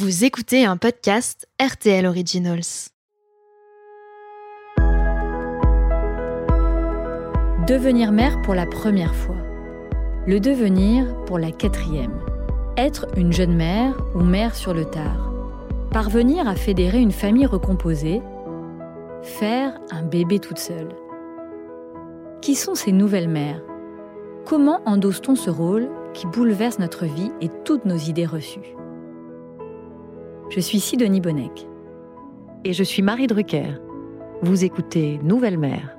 Vous écoutez un podcast RTL Originals. Devenir mère pour la première fois. Le devenir pour la quatrième. Être une jeune mère ou mère sur le tard. Parvenir à fédérer une famille recomposée. Faire un bébé toute seule. Qui sont ces nouvelles mères? Comment endosse-t-on ce rôle qui bouleverse notre vie et toutes nos idées reçues? Je suis Sidonie Bonnec. Et je suis Marie Drucker. Vous écoutez Nouvelle Mère.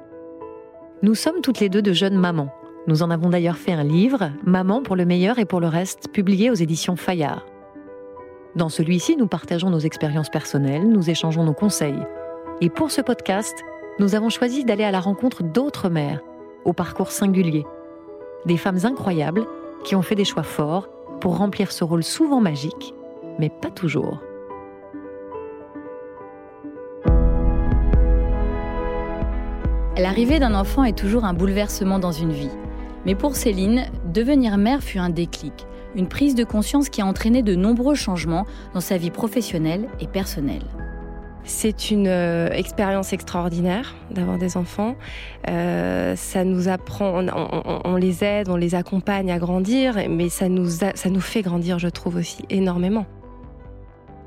Nous sommes toutes les deux de jeunes mamans. Nous en avons d'ailleurs fait un livre, Maman pour le meilleur et pour le reste, publié aux éditions Fayard. Dans celui-ci, nous partageons nos expériences personnelles, nous échangeons nos conseils. Et pour ce podcast, nous avons choisi d'aller à la rencontre d'autres mères, au parcours singulier. Des femmes incroyables qui ont fait des choix forts pour remplir ce rôle souvent magique, mais pas toujours. L'arrivée d'un enfant est toujours un bouleversement dans une vie. Mais pour Céline, devenir mère fut un déclic, une prise de conscience qui a entraîné de nombreux changements dans sa vie professionnelle et personnelle. C'est une euh, expérience extraordinaire d'avoir des enfants. Euh, ça nous apprend, on, les aide, on les accompagne à grandir, mais ça nous, ça nous fait grandir, je trouve aussi, énormément.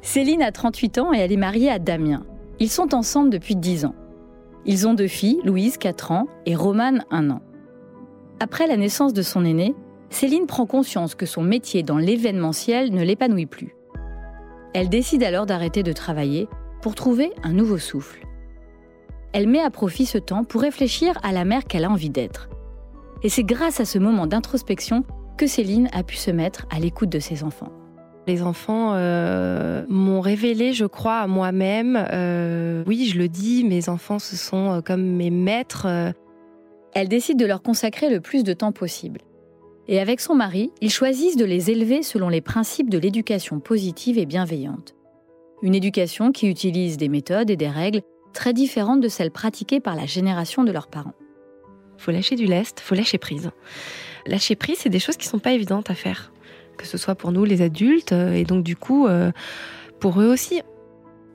Céline a 38 ans et elle est mariée à Damien. Ils sont ensemble depuis 10 ans. Ils ont deux filles, Louise, 4 ans, et Romane, 1 an. Après la naissance de son aîné, Céline prend conscience que son métier dans l'événementiel ne l'épanouit plus. Elle décide alors d'arrêter de travailler pour trouver un nouveau souffle. Elle met à profit ce temps pour réfléchir à la mère qu'elle a envie d'être. Et c'est grâce à ce moment d'introspection que Céline a pu se mettre à l'écoute de ses enfants. Les enfants euh, m'ont révélé, je crois, à moi-même. Euh, oui, je le dis, mes enfants, ce sont euh, comme mes maîtres. Elle décide de leur consacrer le plus de temps possible. Et avec son mari, ils choisissent de les élever selon les principes de l'éducation positive et bienveillante. Une éducation qui utilise des méthodes et des règles très différentes de celles pratiquées par la génération de leurs parents. Faut lâcher du lest, faut lâcher prise. Lâcher prise, c'est des choses qui sont pas évidentes à faire que ce soit pour nous les adultes euh, et donc du coup euh, pour eux aussi.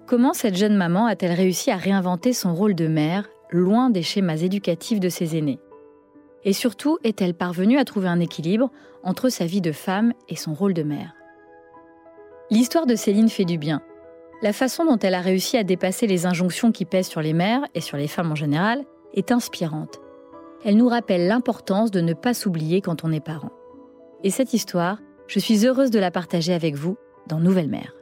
Comment cette jeune maman a-t-elle réussi à réinventer son rôle de mère, loin des schémas éducatifs de ses aînés? Et surtout, est-elle parvenue à trouver un équilibre entre sa vie de femme et son rôle de mère? L'histoire de Céline fait du bien. La façon dont elle a réussi à dépasser les injonctions qui pèsent sur les mères et sur les femmes en général est inspirante. Elle nous rappelle l'importance de ne pas s'oublier quand on est parent. Et cette histoire, je suis heureuse de la partager avec vous dans Nouvelle Mère.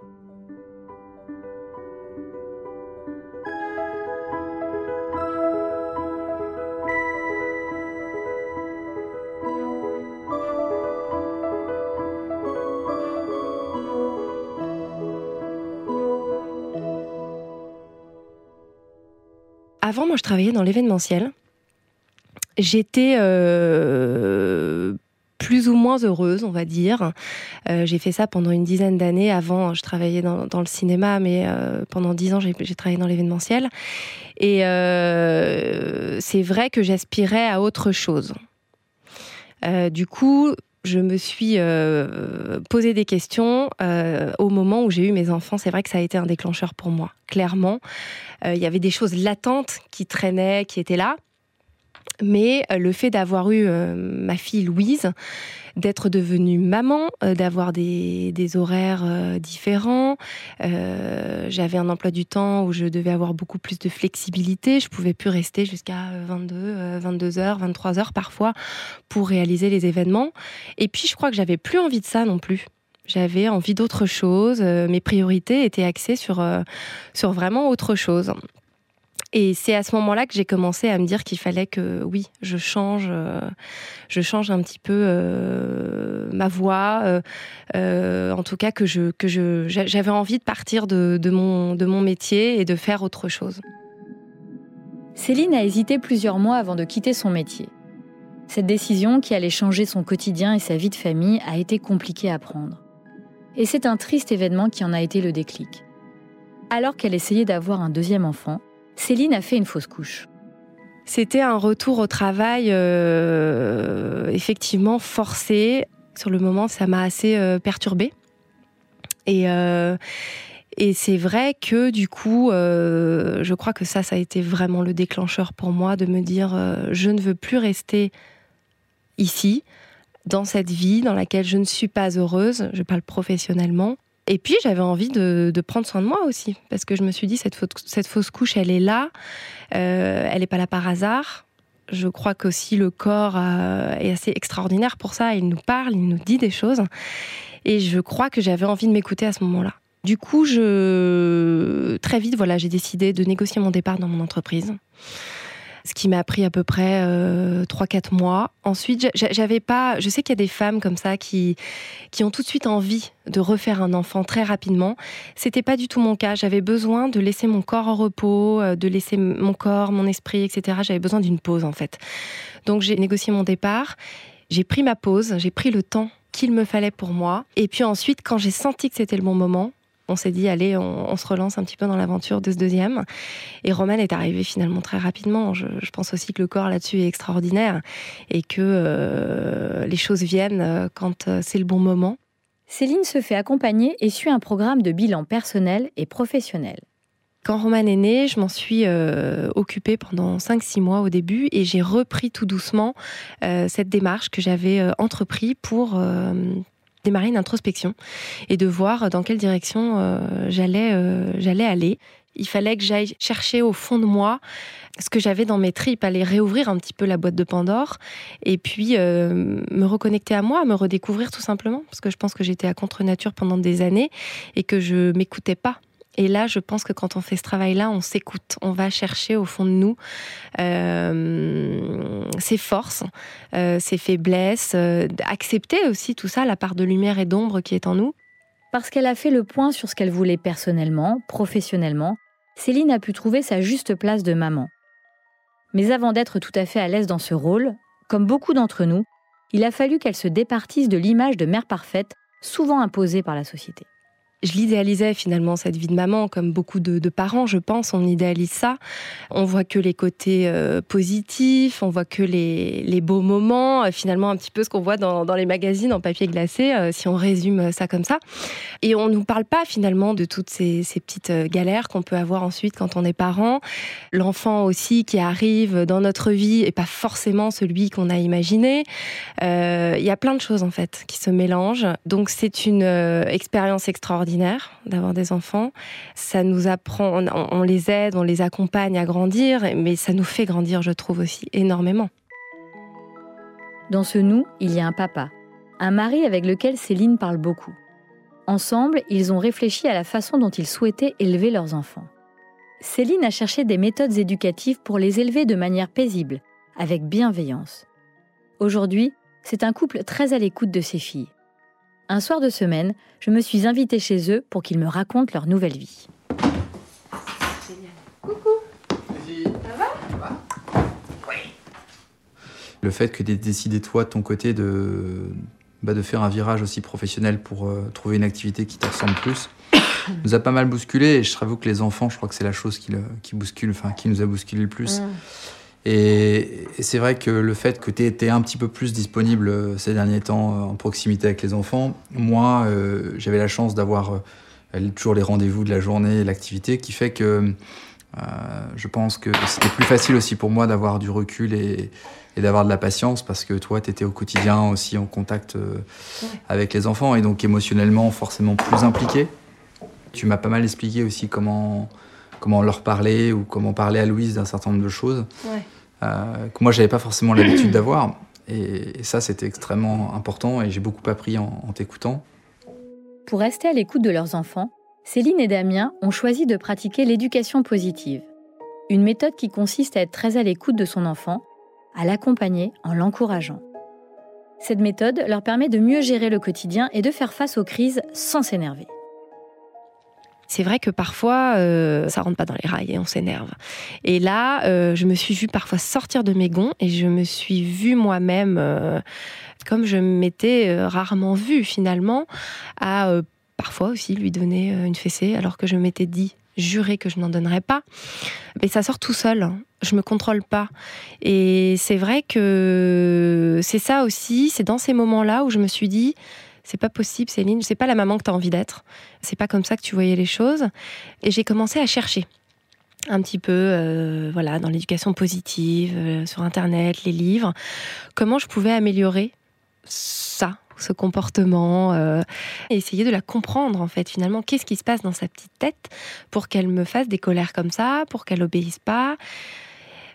Avant, moi, je travaillais dans l'événementiel. J'étais euh, plus ou moins heureuse, on va dire. Euh, j'ai fait ça pendant une dizaine d'années. Avant, je travaillais dans, le cinéma, mais euh, pendant dix ans, j'ai travaillé dans l'événementiel. Et euh, c'est vrai que j'aspirais à autre chose. du coup, je me suis posé des questions au moment où j'ai eu mes enfants. C'est vrai que ça a été un déclencheur pour moi, clairement. Il y avait des choses latentes qui traînaient, qui étaient là. Mais euh, le fait d'avoir eu euh, ma fille Louise, d'être devenue maman, euh, d'avoir des, horaires différents, j'avais un emploi du temps où je devais avoir beaucoup plus de flexibilité. Je pouvais plus rester jusqu'à 22, 22 heures, 23 heures parfois pour réaliser les événements. Et puis je crois que j'avais plus envie de ça non plus. J'avais envie d'autre chose. mes priorités étaient axées sur, sur vraiment autre chose. Et c'est à ce moment-là que j'ai commencé à me dire qu'il fallait que, oui, je change, euh, je change un petit peu euh, ma voix. Euh, en tout cas, que je, que je, j'avais envie de partir de, de, mon, de mon métier et de faire autre chose. Céline a hésité plusieurs mois avant de quitter son métier. Cette décision, qui allait changer son quotidien et sa vie de famille, a été compliquée à prendre. Et c'est un triste événement qui en a été le déclic. Alors qu'elle essayait d'avoir un deuxième enfant, Céline a fait une fausse couche. C'était un retour au travail euh, effectivement forcé. Sur le moment, ça m'a assez euh, perturbée. Et, euh, et c'est vrai que du coup, je crois que ça, ça a été vraiment le déclencheur pour moi de me dire, je ne veux plus rester ici, dans cette vie dans laquelle je ne suis pas heureuse, je parle professionnellement. Et puis j'avais envie de, prendre soin de moi aussi, parce que je me suis dit, cette fausse couche, elle est là, euh, elle n'est pas là par hasard. Je crois qu'aussi le corps euh, est assez extraordinaire pour ça, il nous parle, il nous dit des choses. Et je crois que j'avais envie de m'écouter à ce moment-là. Du coup, je très vite, voilà, j'ai décidé de négocier mon départ dans mon entreprise ce qui m'a pris à peu près euh, 3-4 mois. Ensuite, j'avais pas. Je sais qu'il y a des femmes comme ça qui, qui ont tout de suite envie de refaire un enfant très rapidement. C'était pas du tout mon cas. J'avais besoin de laisser mon corps en repos, euh, de laisser mon corps, mon esprit, etc. J'avais besoin d'une pause en fait. Donc j'ai négocié mon départ. J'ai pris ma pause, j'ai pris le temps qu'il me fallait pour moi. Et puis ensuite, quand j'ai senti que c'était le bon moment, on s'est dit, allez, on, se relance un petit peu dans l'aventure de ce deuxième. Et Roman est arrivé finalement très rapidement. Je, pense aussi que le corps là-dessus est extraordinaire et que euh, les choses viennent euh, quand euh, c'est le bon moment. Céline se fait accompagner et suit un programme de bilan personnel et professionnel. Quand Roman est né, je m'en suis occupée pendant 5-6 mois au début et j'ai repris tout doucement cette démarche que j'avais entreprise pour démarrer une introspection et de voir dans quelle direction euh, j'allais euh, j'allais aller. Il fallait que j'aille chercher au fond de moi ce que j'avais dans mes tripes, aller réouvrir un petit peu la boîte de Pandore et puis euh, me reconnecter à moi, me redécouvrir tout simplement, parce que je pense que j'étais à contre-nature pendant des années et que je m'écoutais pas et là, je pense que quand on fait ce travail-là, on s'écoute, on va chercher au fond de nous euh, ses forces, euh, ses faiblesses, euh, accepter aussi tout ça, la part de lumière et d'ombre qui est en nous. Parce qu'elle a fait le point sur ce qu'elle voulait personnellement, professionnellement, Céline a pu trouver sa juste place de maman. Mais avant d'être tout à fait à l'aise dans ce rôle, comme beaucoup d'entre nous, il a fallu qu'elle se départisse de l'image de mère parfaite, souvent imposée par la société je l'idéalisais finalement cette vie de maman, comme beaucoup de, parents, je pense, on idéalise ça. On voit que les côtés euh, positifs, on voit que les, les beaux moments, euh, finalement un petit peu ce qu'on voit dans, dans, les magazines en papier glacé, euh, si on résume ça comme ça. Et on nous parle pas finalement de toutes ces, ces petites galères qu'on peut avoir ensuite quand on est parent. L'enfant aussi qui arrive dans notre vie et pas forcément celui qu'on a imaginé. Il y a plein de choses en fait qui se mélangent. Donc c'est une expérience extraordinaire d'avoir des enfants. Ça nous apprend, on, les aide, on les accompagne à grandir, mais ça nous fait grandir, je trouve aussi, énormément. Dans ce nous, il y a un papa, un mari avec lequel Céline parle beaucoup. Ensemble, ils ont réfléchi à la façon dont ils souhaitaient élever leurs enfants. Céline a cherché des méthodes éducatives pour les élever de manière paisible, avec bienveillance. Aujourd'hui, c'est un couple très à l'écoute de ses filles. Un soir de semaine, je me suis invitée chez eux pour qu'ils me racontent leur nouvelle vie. Coucou. Ça va Oui. Le fait que tu aies décidé toi de ton côté de, bah, de faire un virage aussi professionnel pour euh, trouver une activité qui te ressemble plus nous a pas mal bousculé et je t'avoue que les enfants, je crois que c'est la chose qui, qui bouscule, enfin qui nous a bousculé le plus. Mm. Et, c'est vrai que le fait que tu été un petit peu plus disponible euh, ces derniers temps euh, en proximité avec les enfants, moi, euh, j'avais la chance d'avoir toujours les rendez-vous de la journée, l'activité, qui fait que je pense que c'était plus facile aussi pour moi d'avoir du recul et, d'avoir de la patience parce que toi, tu étais au quotidien aussi en contact avec les enfants et donc émotionnellement forcément plus impliqué. Tu m'as pas mal expliqué aussi comment, comment leur parler ou comment parler à Louise d'un certain nombre de choses. Ouais. Euh, que moi j'avais pas forcément l'habitude d'avoir. Et, ça, c'était extrêmement important et j'ai beaucoup appris en t'écoutant. Pour rester à l'écoute de leurs enfants, Céline et Damien ont choisi de pratiquer l'éducation positive, une méthode qui consiste à être très à l'écoute de son enfant, à l'accompagner en l'encourageant. Cette méthode leur permet de mieux gérer le quotidien et de faire face aux crises sans s'énerver c'est vrai que parfois, euh, ça rentre pas dans les rails et on s'énerve. Et là, euh, je me suis vue parfois sortir de mes gonds et je me suis vue moi-même, euh, comme je m'étais rarement vue finalement, à parfois aussi lui donner une fessée alors que je m'étais dit juré que je n'en donnerais pas. Mais ça sort tout seul. Hein. Je me contrôle pas. Et c'est vrai que c'est ça aussi, c'est dans ces moments-là où je me suis dit, c'est pas possible, Céline, c'est pas la maman que tu as envie d'être. C'est pas comme ça que tu voyais les choses. Et j'ai commencé à chercher un petit peu euh, voilà dans l'éducation positive euh, sur internet les livres. Comment je pouvais améliorer ça ce comportement euh, et essayer de la comprendre en fait finalement. Qu'est-ce qui se passe dans sa petite tête pour qu'elle me fasse des colères comme ça pour qu'elle obéisse pas?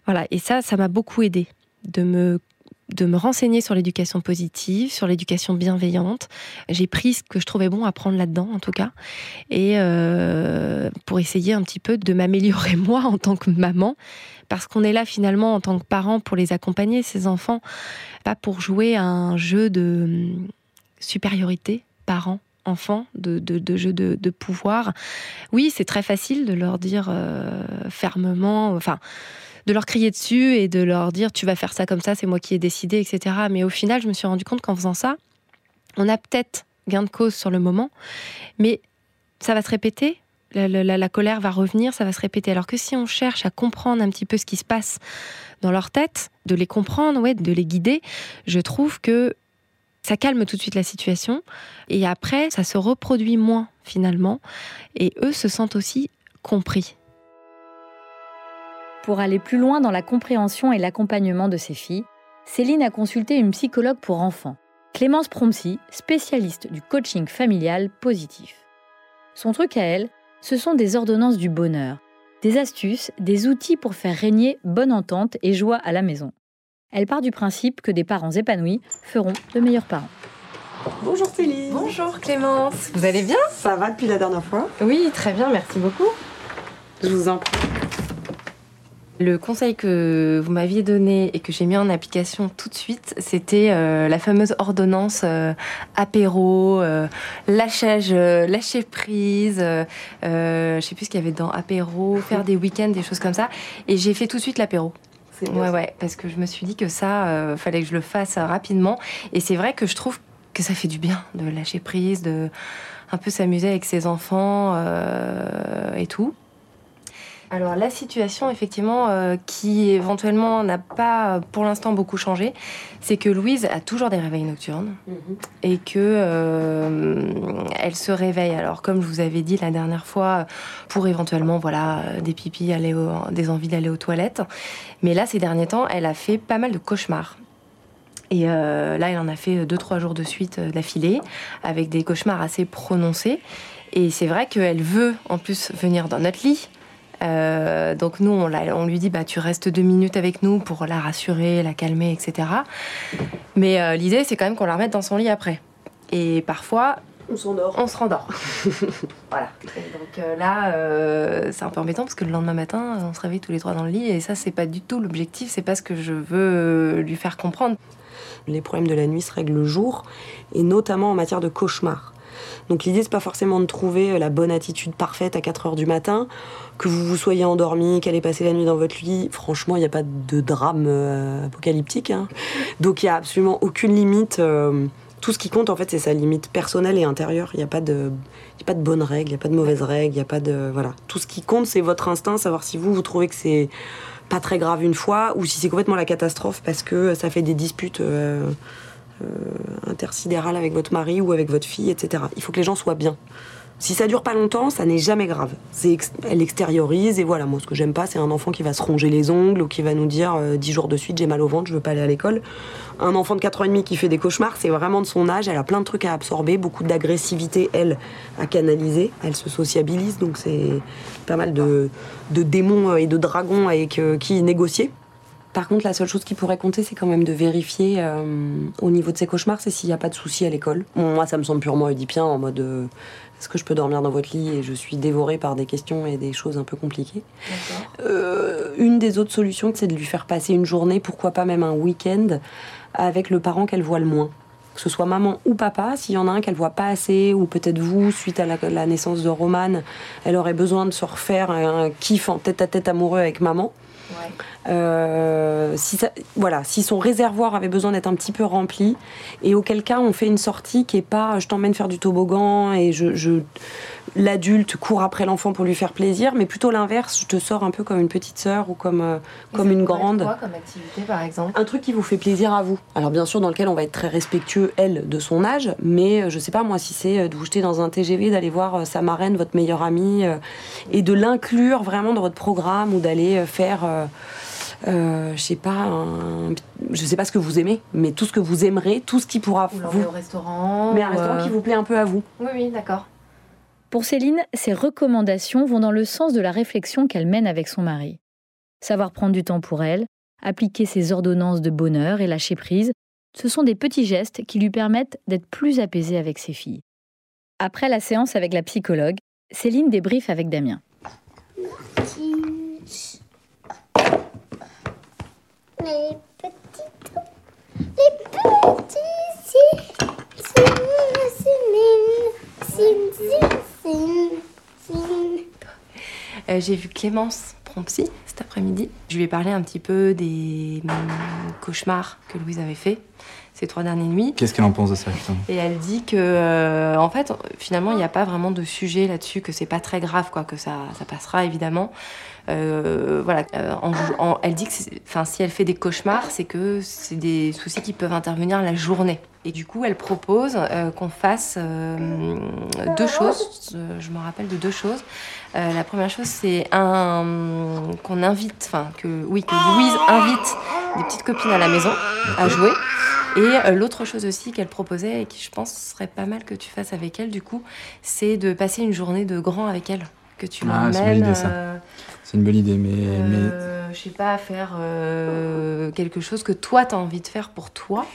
Voilà. Et ça ça m'a beaucoup aidé de me de me renseigner sur l'éducation positive, sur l'éducation bienveillante. J'ai pris ce que je trouvais bon à prendre là-dedans, en tout cas, et euh, pour essayer un petit peu de m'améliorer moi en tant que maman, parce qu'on est là finalement en tant que parent pour les accompagner, ces enfants, pas pour jouer un jeu de hum, supériorité, parent enfant, de, de, jeu de, pouvoir. Oui, c'est très facile de leur dire euh, fermement, enfin, de leur crier dessus et de leur dire tu vas faire ça comme ça, c'est moi qui ai décidé, etc. Mais au final, je me suis rendu compte qu'en faisant ça, on a peut-être gain de cause sur le moment, mais ça va se répéter. La, colère va revenir, ça va se répéter. Alors que si on cherche à comprendre un petit peu ce qui se passe dans leur tête, de les comprendre, ouais, de les guider, je trouve que ça calme tout de suite la situation. Et après, ça se reproduit moins finalement. Et eux se sentent aussi compris. Pour aller plus loin dans la compréhension et l'accompagnement de ses filles, Céline a consulté une psychologue pour enfants, Clémence Promsy, spécialiste du coaching familial positif. Son truc à elle, ce sont des ordonnances du bonheur, des astuces, des outils pour faire régner bonne entente et joie à la maison. Elle part du principe que des parents épanouis feront de meilleurs parents. Bonjour Céline. Bonjour Clémence. Vous allez bien? Ça va depuis la dernière fois Oui, très bien, merci beaucoup. Je vous en prie. Le conseil que vous m'aviez donné et que j'ai mis en application tout de suite, c'était euh, la fameuse ordonnance euh, apéro, euh, lâchage, lâcher prise, je sais plus ce qu'il y avait dans apéro, faire des week-ends, des choses comme ça. Et j'ai fait tout de suite l'apéro. Ouais, ouais, parce que je me suis dit que ça, fallait que je le fasse rapidement. Et c'est vrai que je trouve que ça fait du bien de lâcher prise, de un peu s'amuser avec ses enfants et tout. Alors la situation effectivement euh, qui éventuellement n'a pas pour l'instant beaucoup changé, c'est que Louise a toujours des réveils nocturnes mhm. et que euh, elle se réveille. Alors comme je vous avais dit la dernière fois, pour éventuellement voilà des pipis, aller des envies d'aller aux toilettes. Mais là ces derniers temps, elle a fait pas mal de cauchemars. Et euh, là, elle en a fait deux trois jours de suite d'affilée avec des cauchemars assez prononcés. Et c'est vrai qu'elle veut en plus venir dans notre lit. Euh, donc nous, on, on, lui dit, bah, tu restes deux minutes avec nous pour la rassurer, la calmer, etc. Mais euh, l'idée, c'est quand même qu'on la remette dans son lit après. Et parfois, on s'endort. On se rendort. voilà. donc euh, là, c'est un peu embêtant parce que le lendemain matin, on se réveille tous les trois dans le lit et ça, c'est pas du tout l'objectif. C'est pas ce que je veux lui faire comprendre. Les problèmes de la nuit se règlent le jour et notamment en matière de cauchemar. Donc l'idée, c'est pas forcément de trouver la bonne attitude parfaite à 4 heures du matin que vous vous soyez endormi, qu'elle ait passé la nuit dans votre lit, franchement, il n'y a pas de drame euh, apocalyptique. Hein. Donc il n'y a absolument aucune limite. Euh, tout ce qui compte, en fait, c'est sa limite personnelle et intérieure. Il n'y a pas de, y a bonnes règles, il n'y a pas de mauvaises règles, il n'y a pas de, voilà. Tout ce qui compte, c'est votre instinct, savoir si vous, vous trouvez que c'est pas très grave une fois ou si c'est complètement la catastrophe parce que ça fait des disputes euh, intersidérales avec votre mari ou avec votre fille, etc. Il faut que les gens soient bien. Si ça dure pas longtemps, ça n'est jamais grave. elle extériorise et voilà. Moi, ce que j'aime pas, c'est un enfant qui va se ronger les ongles ou qui va nous dire euh, dix jours de suite j'ai mal au ventre, je veux pas aller à l'école. Un enfant de 4 ans et demi qui fait des cauchemars, c'est vraiment de son âge. Elle a plein de trucs à absorber, beaucoup d'agressivité, elle, à canaliser. Elle se sociabilise, donc c'est pas mal de, démons et de dragons avec euh, qui négocier. Par contre, la seule chose qui pourrait compter, c'est quand même de vérifier euh, au niveau de ses cauchemars, c'est s'il n'y a pas de soucis à l'école. moi, ça me semble purement oedipien, en mode est-ce que je peux dormir dans votre lit et je suis dévorée par des questions et des choses un peu compliquées. Euh, une des autres solutions, c'est de lui faire passer une journée, pourquoi pas même un week-end, avec le parent qu'elle voit le moins. Que ce soit maman ou papa, s'il y en a un qu'elle voit pas assez, ou peut-être vous, suite à la, naissance de Romane, elle aurait besoin de se refaire un kiff en tête à tête amoureux avec maman. Euh, si voilà, si son réservoir avait besoin d'être un petit peu rempli, et auquel cas on fait une sortie qui est pas je t'emmène faire du toboggan et je, l'adulte court après l'enfant pour lui faire plaisir, mais plutôt l'inverse. Je te sors un peu comme une petite sœur ou comme, euh, comme une grande. Quoi comme activité par exemple Un truc qui vous fait plaisir à vous. Alors bien sûr, dans lequel on va être très respectueux, elle, de son âge, mais euh, je sais pas moi si c'est euh, de vous jeter dans un TGV, d'aller voir euh, sa marraine, votre meilleure amie, et de l'inclure vraiment dans votre programme ou d'aller faire, euh, je sais pas, un- je sais pas ce que vous aimez, mais tout ce que vous aimerez, tout ce qui pourra Ou vous, au restaurant mais un restaurant qui vous plaît un peu à vous. Oui, oui, d'accord. Pour Céline, ces recommandations vont dans le sens de la réflexion qu'elle mène avec son mari. Savoir prendre du temps pour elle, appliquer ses ordonnances de bonheur et lâcher prise, ce sont des petits gestes qui lui permettent d'être plus apaisée avec ses filles. Après la séance avec la psychologue, Céline débriefe avec Damien. Les les petits. Euh, J'ai vu Clémence Prompsy cet après-midi. Je lui ai parlé un petit peu des hum, cauchemars que Louise avait fait ces trois dernières nuits. Qu'est-ce qu'elle en pense de ça, justement? Et elle dit que, euh, en fait, finalement, il n'y a pas vraiment de sujet là-dessus, que c'est pas très grave, quoi, que ça, ça passera évidemment. Euh, voilà, euh, en- en- elle dit que, enfin, si elle fait des cauchemars, c'est que c'est des soucis qui peuvent intervenir la journée. Et du coup, elle propose euh, qu'on fasse euh, deux choses. Euh, je me rappelle de deux choses. Euh, la première chose, c'est un qu'on invite, enfin que oui, que Louise invite des petites copines à la maison à jouer. Et l'autre chose aussi qu'elle proposait et qui je pense serait pas mal que tu fasses avec elle du coup, c'est de passer une journée de grand avec elle, que tu Ah, c'est une bonne l'emmènes. idée, ça. C'est une bonne idée, mais, mais je sais pas, faire quelque chose que toi t'as envie de faire pour toi.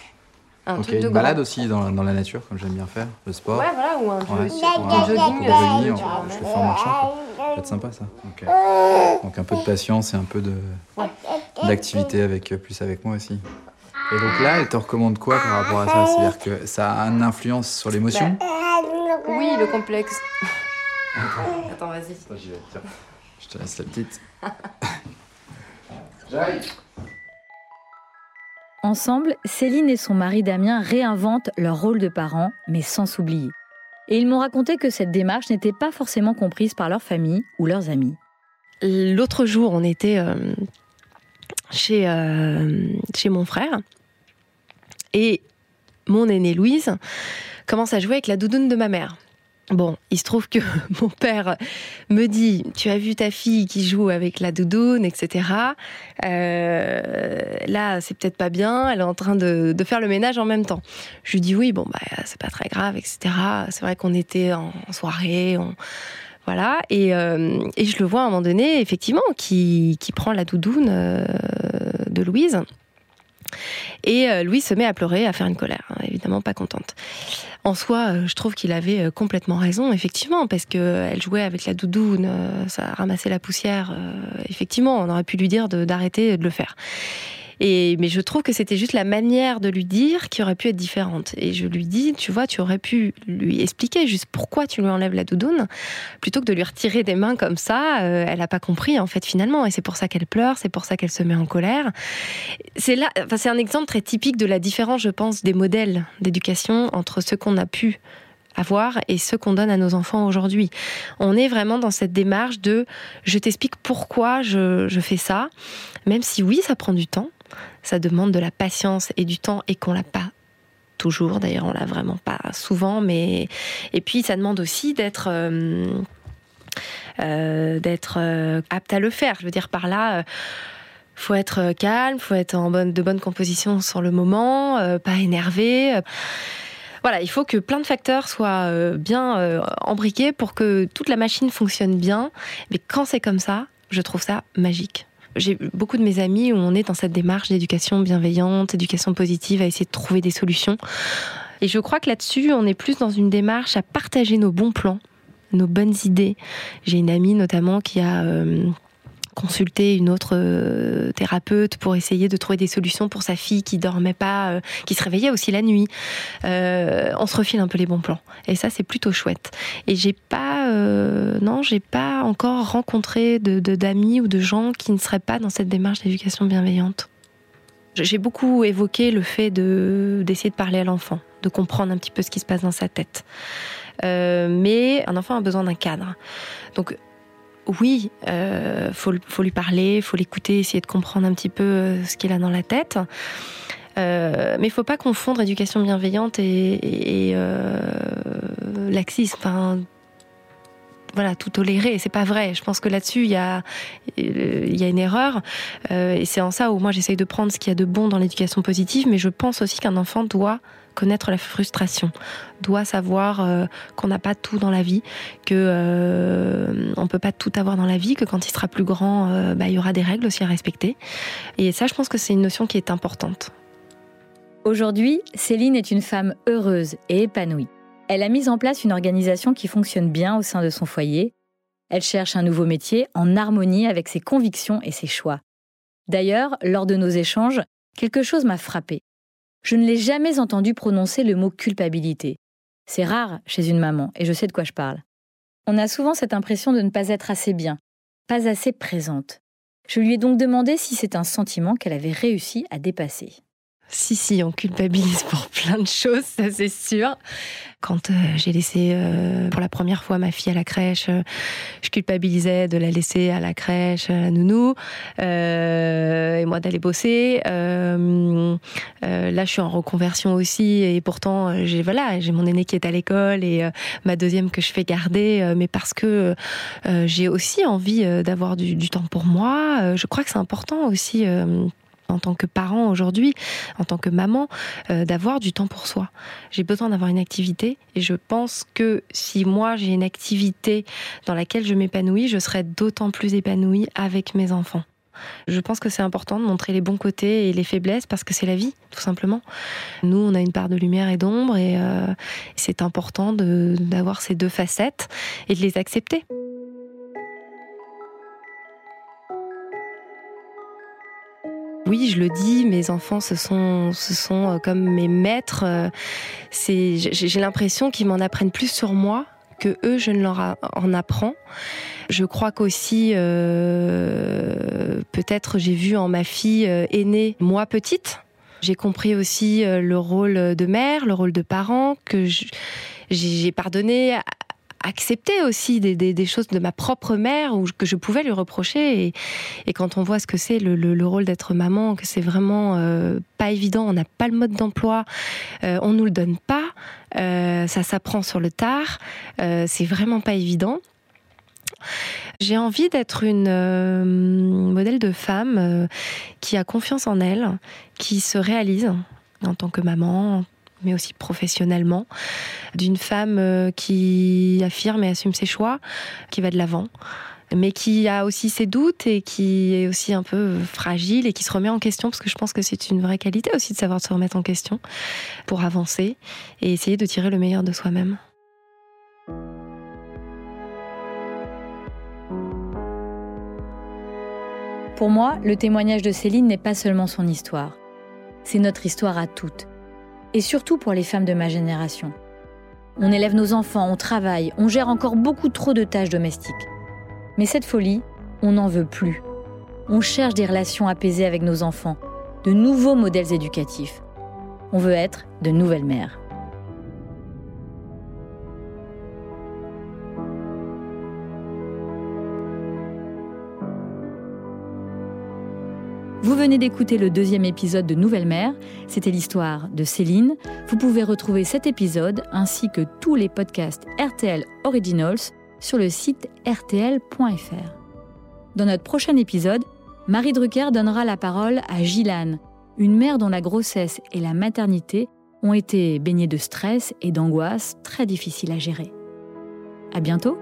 Un ok, truc de une balade grand. aussi dans, dans la nature, comme j'aime bien faire, le sport. Ouais, voilà, ou un, jeu- Ouais. un Ouais. jogging. L'emmènes. je le fais en marchant. quoi. Ça va être sympa ça. Donc, euh, donc un peu de patience et un peu de d'activité avec euh, plus avec moi aussi. Et donc là, elle te recommande quoi par rapport à ça? C'est-à-dire que ça a une influence sur l'émotion? Oui, le complexe. Attends, vas-y. Je te laisse la petite. Ensemble, Céline et son mari Damien réinventent leur rôle de parents, mais sans s'oublier. Et ils m'ont raconté que cette démarche n'était pas forcément comprise par leur famille ou leurs amis. L'autre jour, on était euh, euh, chez mon frère et mon aînée Louise commence à jouer avec la doudoune de ma mère. Bon, il se trouve que mon père me dit Tu as vu ta fille qui joue avec la doudoune, etc. Euh, là, c'est peut-être pas bien, elle est en train de, faire le ménage en même temps. Je lui dis Oui, bon, bah, c'est pas très grave, etc. C'est vrai qu'on était en soirée, voilà, et, euh, et je le vois à un moment donné, effectivement, qui, qui prend la doudoune euh, de Louise. Et euh, Louise se met à pleurer, à faire une colère, hein, évidemment pas contente. En soi, euh, je trouve qu'il avait euh, complètement raison, effectivement, parce que elle jouait avec la doudoune, ça ramassait la poussière. effectivement, on aurait pu lui dire d'arrêter de le faire. Mais je trouve que c'était juste la manière de lui dire qui aurait pu être différente. Et je lui dis, tu vois, tu aurais pu lui expliquer juste pourquoi tu lui enlèves la doudoune, plutôt que de lui retirer des mains comme ça. euh, elle n'a pas compris, en fait, finalement. Et c'est pour ça qu'elle pleure, c'est pour ça qu'elle se met en colère. C'est là, c'est un exemple très typique de la différence, je pense, des modèles d'éducation entre ceux qu'on a pu avoir et ceux qu'on donne à nos enfants aujourd'hui. On est vraiment dans cette démarche de je t'explique pourquoi je fais ça, même si oui, ça prend du temps, ça demande de la patience et du temps et qu'on l'a pas toujours. D'ailleurs, on l'a vraiment pas souvent, mais et puis ça demande aussi d'être euh, euh, d'être euh, apte à le faire. Je veux dire par là. faut être calme, faut être en bonne, de bonne composition sur le moment, pas énervé. Voilà, il faut que plein de facteurs soient bien euh, embriqués pour que toute la machine fonctionne bien. Mais quand c'est comme ça, je trouve ça magique. J'ai beaucoup de mes amis où on est dans cette démarche d'éducation bienveillante, éducation positive, à essayer de trouver des solutions. Et je crois que là-dessus, on est plus dans une démarche à partager nos bons plans, nos bonnes idées. J'ai une amie notamment qui a euh, consulté une autre euh, thérapeute pour essayer de trouver des solutions pour sa fille qui dormait pas, euh, qui se réveillait aussi la nuit. Euh, on se refile un peu les bons plans. Et ça, c'est plutôt chouette. Et j'ai pas, non, j'ai pas encore rencontré de d'amis ou de gens qui ne seraient pas dans cette démarche d'éducation bienveillante. J'ai beaucoup évoqué le fait de d'essayer de parler à l'enfant, de comprendre un petit peu ce qui se passe dans sa tête. Mais un enfant a besoin d'un cadre. Donc oui, euh, faut, lui parler, faut l'écouter, essayer de comprendre un petit peu euh, ce qu'il a dans la tête. Euh, mais il faut pas confondre éducation bienveillante et, euh, laxisme. Enfin, voilà, tout tolérer, c'est pas vrai. Je pense que là-dessus, il y a, une erreur. Et c'est en ça où moi, j'essaye de prendre ce qu'il y a de bon dans l'éducation positive, mais je pense aussi qu'un enfant doit connaître la frustration, doit savoir euh, qu'on n'a pas tout dans la vie, que euh, on peut pas tout avoir dans la vie, que quand il sera plus grand, euh, bah, il y aura des règles aussi à respecter. Et ça, je pense que c'est une notion qui est importante. Aujourd'hui, Céline est une femme heureuse et épanouie. Elle a mis en place une organisation qui fonctionne bien au sein de son foyer. Elle cherche un nouveau métier en harmonie avec ses convictions et ses choix. D'ailleurs, lors de nos échanges, quelque chose m'a frappé. Je ne l'ai jamais entendu prononcer le mot culpabilité. C'est rare chez une maman, et je sais de quoi je parle. On a souvent cette impression de ne pas être assez bien, pas assez présente. Je lui ai donc demandé si c'est un sentiment qu'elle avait réussi à dépasser. Si, si, on culpabilise pour plein de choses, ça c'est sûr. Quand euh, j'ai laissé euh, pour la première fois ma fille à la crèche, euh, je culpabilisais de la laisser à la crèche, à la nounou, et moi d'aller bosser. Là, je suis en reconversion aussi, et pourtant, j'ai voilà, j'ai mon aîné qui est à l'école et ma deuxième que je fais garder, mais parce que j'ai aussi envie d'avoir du, temps pour moi. je crois que c'est important aussi en tant que parent aujourd'hui, en tant que maman, euh, d'avoir du temps pour soi. J'ai besoin d'avoir une activité et je pense que si moi j'ai une activité dans laquelle je m'épanouis, je serai d'autant plus épanouie avec mes enfants. Je pense que c'est important de montrer les bons côtés et les faiblesses parce que c'est la vie, tout simplement. Nous, on a une part de lumière et d'ombre et euh, c'est important d'avoir ces deux facettes et de les accepter. Oui, je le dis, mes enfants, ce sont, ce sont euh, comme mes maîtres. euh, C'est, j'ai l'impression qu'ils m'en apprennent plus sur moi que eux, je ne leur en apprends. Je crois qu'aussi, euh, peut-être, j'ai vu en ma fille euh, aînée, moi petite. J'ai compris aussi le rôle de mère, le rôle de parent, que j'ai pardonné, a- accepté aussi des, choses de ma propre mère ou que je pouvais lui reprocher. Et, quand on voit ce que c'est le, le- le rôle d'être maman, que c'est vraiment euh, pas évident, on n'a pas le mode d'emploi, euh, on nous le donne pas, euh, ça s'apprend sur le tard, c'est vraiment pas évident. J'ai envie d'être une modèle de femme qui a confiance en elle, qui se réalise en tant que maman, mais aussi professionnellement, d'une femme euh, qui affirme et assume ses choix, qui va de l'avant, mais qui a aussi ses doutes et qui est aussi un peu fragile et qui se remet en question, parce que je pense que c'est une vraie qualité aussi de savoir se remettre en question pour avancer et essayer de tirer le meilleur de soi-même. Pour moi, le témoignage de Céline n'est pas seulement son histoire. C'est notre histoire à toutes. Et surtout pour les femmes de ma génération. On élève nos enfants, on travaille, on gère encore beaucoup trop de tâches domestiques. Mais cette folie, on n'en veut plus. On cherche des relations apaisées avec nos enfants, de nouveaux modèles éducatifs. On veut être de nouvelles mères. Venez d'écouter le deuxième épisode de Nouvelle Mère. C'était l'histoire de Céline. Vous pouvez retrouver cet épisode ainsi que tous les podcasts RTL Originals sur le site rtl.fr. Dans notre prochain épisode, Marie Drucker donnera la parole à Gilane, une mère dont la grossesse et la maternité ont été baignées de stress et d'angoisse très difficiles à gérer. À bientôt!